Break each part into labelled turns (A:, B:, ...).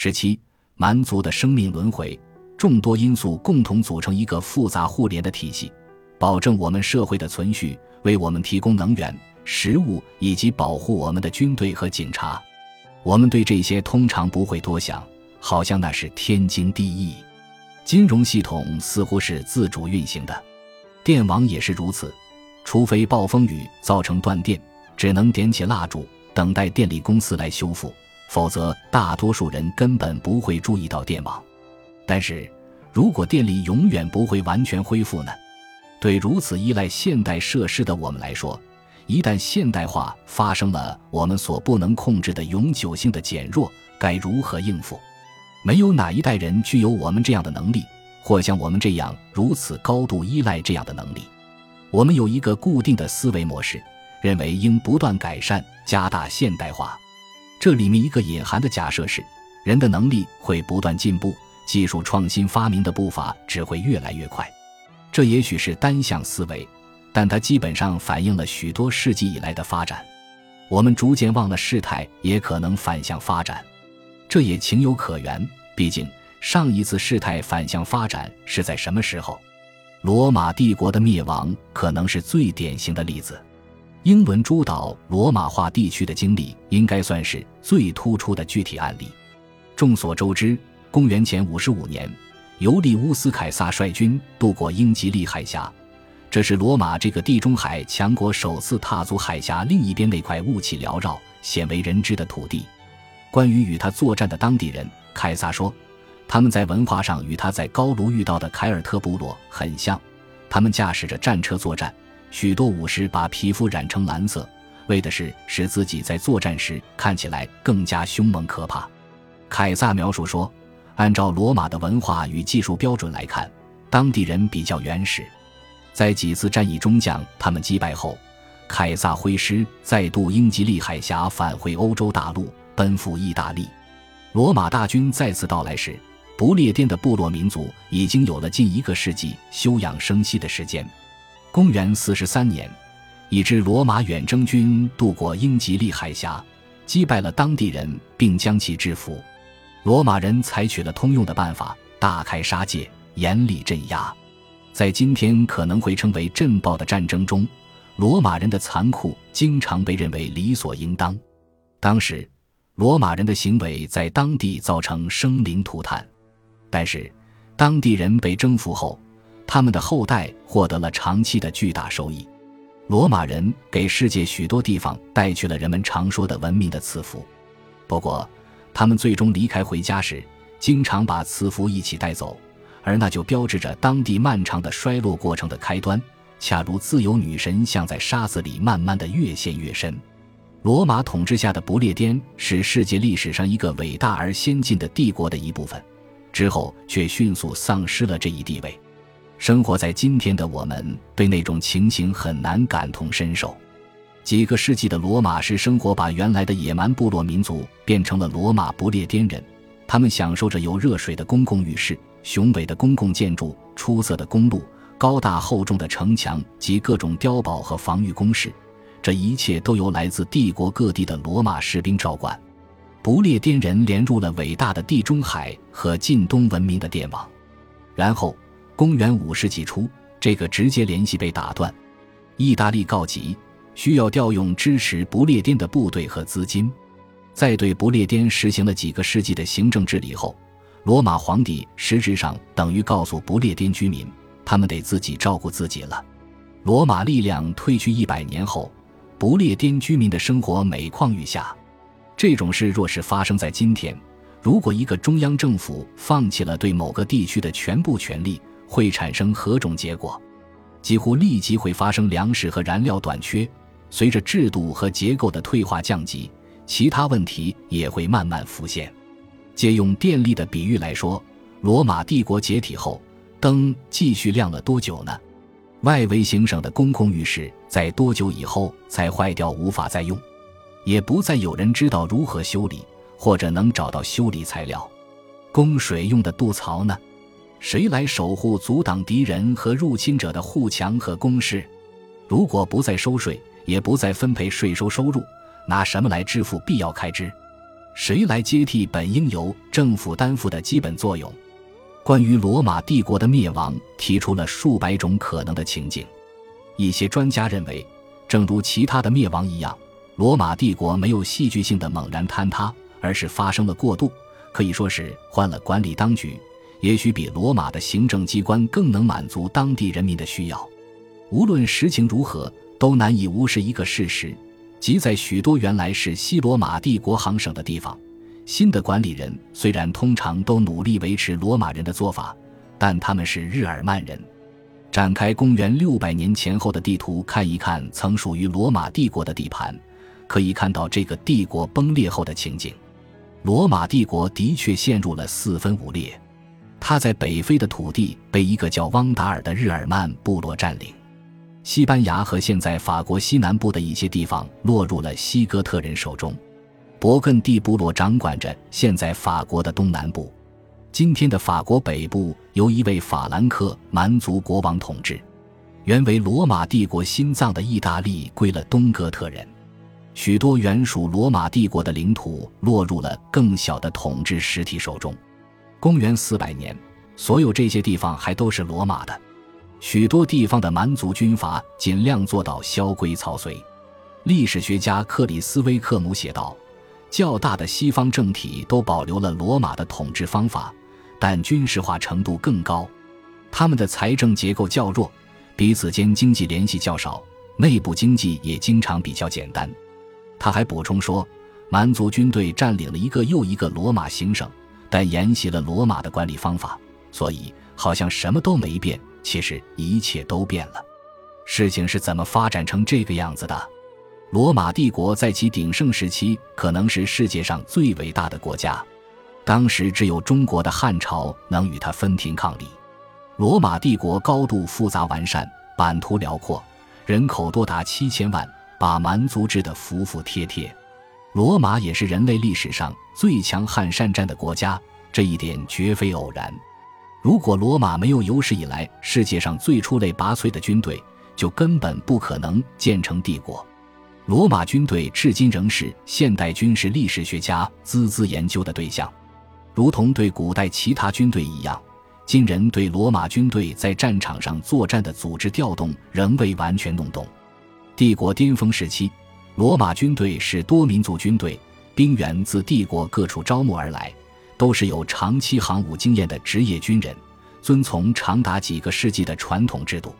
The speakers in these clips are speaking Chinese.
A: 十七，蛮族的生命轮回，众多因素共同组成一个复杂互联的体系，保证我们社会的存续，为我们提供能源、食物以及保护我们的军队和警察。我们对这些通常不会多想，好像那是天经地义。金融系统似乎是自主运行的，电网也是如此，除非暴风雨造成断电，只能点起蜡烛，等待电力公司来修复。否则，大多数人根本不会注意到电网。但是，如果电力永远不会完全恢复呢？对如此依赖现代设施的我们来说，一旦现代化发生了我们所不能控制的永久性的减弱，该如何应付？没有哪一代人具有我们这样的能力，或像我们这样如此高度依赖这样的能力。我们有一个固定的思维模式，认为应不断改善、加大现代化。这里面一个隐含的假设是，人的能力会不断进步，技术创新发明的步伐只会越来越快。这也许是单向思维，但它基本上反映了许多世纪以来的发展。我们逐渐忘了事态也可能反向发展，这也情有可原。毕竟上一次事态反向发展是在什么时候？罗马帝国的灭亡可能是最典型的例子。英伦诸岛罗马化地区的经历应该算是最突出的具体案例。众所周知，公元前五十五年，尤利乌斯·凯撒率军渡过英吉利海峡，这是罗马这个地中海强国首次踏足海峡另一边那块雾气缭绕、鲜为人知的土地。关于与他作战的当地人，凯撒说，他们在文化上与他在高卢遇到的凯尔特部落很像，他们驾驶着战车作战。许多武士把皮肤染成蓝色，为的是使自己在作战时看起来更加凶猛可怕。凯撒描述说，按照罗马的文化与技术标准来看，当地人比较原始。在几次战役中将他们击败后，凯撒挥师再渡英吉利海峡返回欧洲大陆，奔赴意大利。罗马大军再次到来时，不列颠的部落民族已经有了近一个世纪休养生息的时间。公元四十三年，一支罗马远征军渡过英吉利海峡，击败了当地人，并将其制服。罗马人采取了通用的办法，大开杀戒，严厉镇压。在今天可能会称为震爆的战争中，罗马人的残酷经常被认为理所应当。当时，罗马人的行为在当地造成生灵涂炭，但是当地人被征服后。他们的后代获得了长期的巨大收益。罗马人给世界许多地方带去了人们常说的文明的赐福。不过，他们最终离开回家时，经常把赐福一起带走，而那就标志着当地漫长的衰落过程的开端，恰如自由女神像在沙子里慢慢的越陷越深。罗马统治下的不列颠是世界历史上一个伟大而先进的帝国的一部分，之后却迅速丧失了这一地位。生活在今天的我们，对那种情形很难感同身受。几个世纪的罗马式生活，把原来的野蛮部落民族变成了罗马不列颠人。他们享受着有热水的公共浴室、雄伟的公共建筑、出色的公路、高大厚重的城墙及各种碉堡和防御工事。这一切都由来自帝国各地的罗马士兵照管。不列颠人连入了伟大的地中海和近东文明的电网，然后。公元五世纪初，这个直接联系被打断，意大利告急，需要调用支持不列颠的部队和资金。在对不列颠实行了几个世纪的行政治理后，罗马皇帝实质上等于告诉不列颠居民，他们得自己照顾自己了。罗马力量退去一百年后，不列颠居民的生活每况愈下。这种事若是发生在今天，如果一个中央政府放弃了对某个地区的全部权力，会产生何种结果？几乎立即会发生粮食和燃料短缺。随着制度和结构的退化降级，其他问题也会慢慢浮现。借用电力的比喻来说，罗马帝国解体后，灯继续亮了多久呢？外围行省的公共浴室在多久以后才坏掉，无法再用？也不再有人知道如何修理，或者能找到修理材料。供水用的渡槽呢？谁来守护、阻挡敌人和入侵者的护墙和工事？如果不再收税，也不再分配税收收入，拿什么来支付必要开支？谁来接替本应由政府担负的基本作用？关于罗马帝国的灭亡，提出了数百种可能的情景。一些专家认为，正如其他的灭亡一样，罗马帝国没有戏剧性的猛然坍塌，而是发生了过渡，可以说是换了管理当局。也许比罗马的行政机关更能满足当地人民的需要。无论实情如何，都难以无视一个事实。即在许多原来是西罗马帝国行省的地方，新的管理人虽然通常都努力维持罗马人的做法，但他们是日耳曼人。展开公元六百年前后的地图看一看，曾属于罗马帝国的地盘，可以看到这个帝国崩裂后的情景。罗马帝国的确陷入了四分五裂，他在北非的土地被一个叫汪达尔的日耳曼部落占领。西班牙和现在法国西南部的一些地方落入了西哥特人手中，勃艮第部落掌管着现在法国的东南部，今天的法国北部由一位法兰克蛮族国王统治，原为罗马帝国心脏的意大利归了东哥特人，许多原属罗马帝国的领土落入了更小的统治实体手中。公元四百年，所有这些地方还都是罗马的。许多地方的蛮族军阀尽量做到萧规曹随。历史学家克里斯威克姆写道：“较大的西方政体都保留了罗马的统治方法，但军事化程度更高。他们的财政结构较弱，彼此间经济联系较少，内部经济也经常比较简单。”他还补充说：“蛮族军队占领了一个又一个罗马行省，但沿袭了罗马的管理方法，所以好像什么都没变。”其实一切都变了，事情是怎么发展成这个样子的？罗马帝国在其鼎盛时期可能是世界上最伟大的国家，当时只有中国的汉朝能与它分庭抗礼。罗马帝国高度复杂完善，版图辽阔，人口多达七千万，把蛮族治得服服帖帖。罗马也是人类历史上最强悍善战的国家，这一点绝非偶然。如果罗马没有有史以来世界上最出类拔萃的军队，就根本不可能建成帝国。罗马军队至今仍是现代军事历史学家孜孜研究的对象，如同对古代其他军队一样，今人对罗马军队在战场上作战的组织调动仍未完全弄懂。帝国巅峰时期，罗马军队是多民族军队，兵员自帝国各处招募而来。都是有长期航母经验的职业军人，遵从长达几个世纪的传统制度，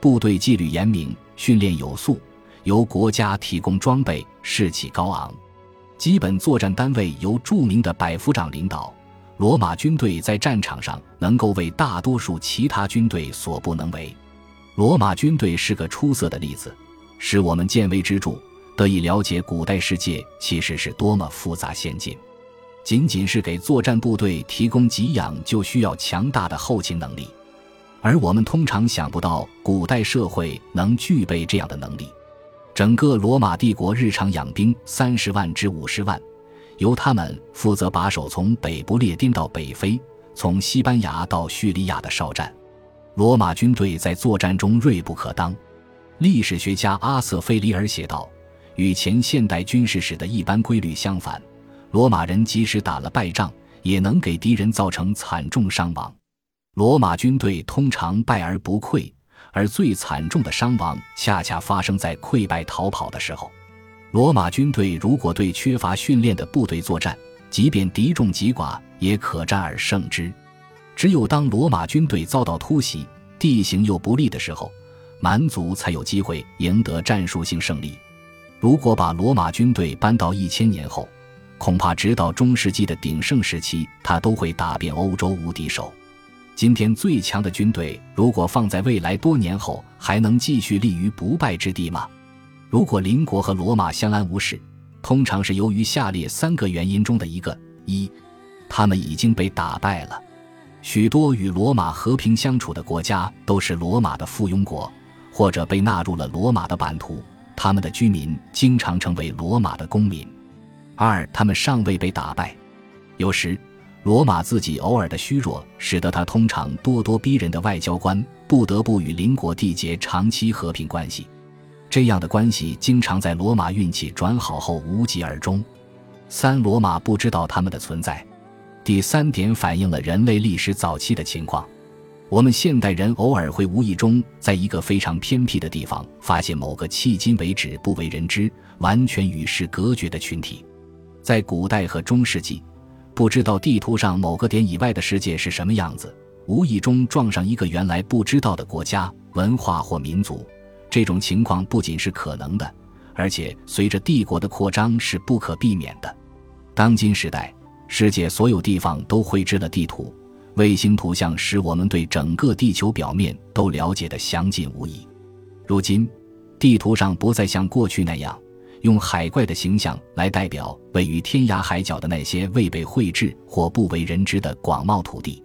A: 部队纪律严明，训练有素，由国家提供装备，士气高昂。基本作战单位由著名的百夫长领导。罗马军队在战场上能够为大多数其他军队所不能为。罗马军队是个出色的例子，是我们见微知著，得以了解古代世界其实是多么复杂先进。仅仅是给作战部队提供给养，就需要强大的后勤能力，而我们通常想不到古代社会能具备这样的能力。整个罗马帝国日常养兵三十万至五十万，由他们负责把守从北不列颠到北非、从西班牙到叙利亚的哨站。罗马军队在作战中锐不可当。历史学家阿瑟·菲里尔写道：“与前现代军事史的一般规律相反。”罗马人即使打了败仗，也能给敌人造成惨重伤亡。罗马军队通常败而不溃，而最惨重的伤亡恰恰发生在溃败逃跑的时候。罗马军队如果对缺乏训练的部队作战，即便敌众极寡，也可战而胜之。只有当罗马军队遭到突袭，地形又不利的时候，蛮族才有机会赢得战术性胜利。如果把罗马军队搬到一千年后，恐怕直到中世纪的鼎盛时期，他都会打遍欧洲无敌手。今天最强的军队，如果放在未来多年后，还能继续立于不败之地吗？如果邻国和罗马相安无事，通常是由于下列三个原因中的一个：一，他们已经被打败了。许多与罗马和平相处的国家都是罗马的附庸国，或者被纳入了罗马的版图，他们的居民经常成为罗马的公民。二，他们尚未被打败。有时，罗马自己偶尔的虚弱，使得他通常咄咄逼人的外交官不得不与邻国缔结长期和平关系。这样的关系经常在罗马运气转好后无疾而终。三罗马不知道他们的存在。第三点反映了人类历史早期的情况。我们现代人偶尔会无意中在一个非常偏僻的地方发现某个迄今为止不为人知、完全与世隔绝的群体。在古代和中世纪，不知道地图上某个点以外的世界是什么样子，无意中撞上一个原来不知道的国家、文化或民族，这种情况不仅是可能的，而且随着帝国的扩张是不可避免的。当今时代。世界所有地方都绘制了地图，卫星图像使我们对整个地球表面都了解的详尽无疑。如今，地图上不再像过去那样用海怪的形象来代表位于天涯海角的那些未被绘制或不为人知的广袤土地。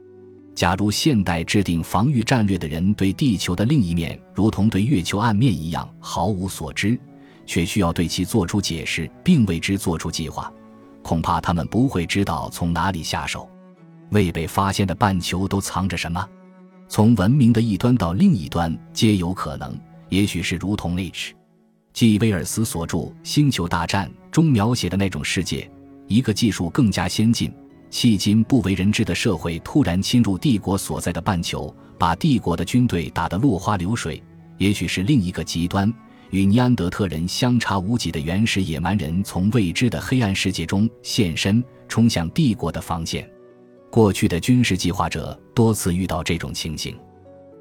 A: 假如现代制定防御战略的人对地球的另一面如同对月球暗面一样毫无所知，却需要对其做出解释并为之做出计划。恐怕他们不会知道从哪里下手。未被发现的半球都藏着什么？从文明的一端到另一端皆有可能。也许是如同 H. G. 威尔斯所著《星球大战》中描写的那种世界：一个技术更加先进、迄今不为人知的社会突然侵入帝国所在的半球，把帝国的军队打得落花流水。也许是另一个极端。与尼安德特人相差无几的原始野蛮人，从未知的黑暗世界中现身，冲向帝国的防线。过去的军事计划者多次遇到这种情形。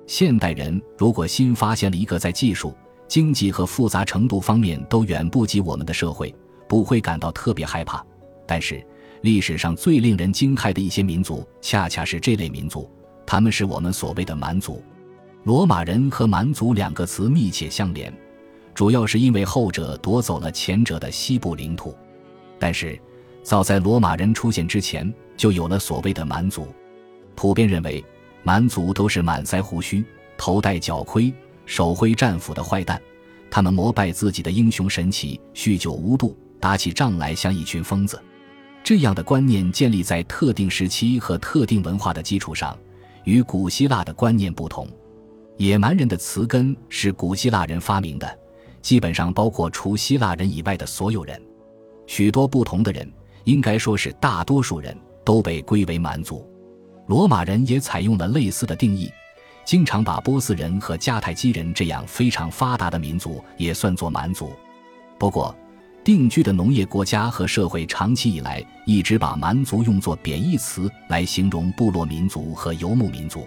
A: 现代人如果新发现了一个在技术、经济和复杂程度方面都远不及我们的社会，不会感到特别害怕。但是，历史上最令人惊骇的一些民族，恰恰是这类民族，他们是我们所谓的蛮族。罗马人和蛮族两个词密切相连。主要是因为后者夺走了前者的西部领土，但是早在罗马人出现之前，就有了所谓的蛮族。普遍认为，蛮族都是满腮胡须、头戴角盔、手挥战斧的坏蛋，他们膜拜自己的英雄神奇，酗酒无度，打起仗来像一群疯子。这样的观念建立在特定时期和特定文化的基础上，与古希腊的观念不同。野蛮人的词根是古希腊人发明的。基本上包括除希腊人以外的所有人，许多不同的人，应该说是大多数人都被归为蛮族。罗马人也采用了类似的定义，经常把波斯人和迦太基人这样非常发达的民族也算作蛮族。不过，定居的农业国家和社会长期以来一直把蛮族用作贬义词来形容部落民族和游牧民族。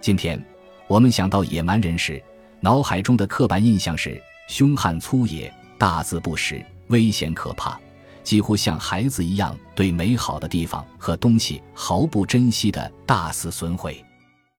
A: 今天，我们想到野蛮人时，脑海中的刻板印象是。凶悍粗野、大字不识、危险可怕，几乎像孩子一样对美好的地方和东西毫不珍惜的大肆损毁。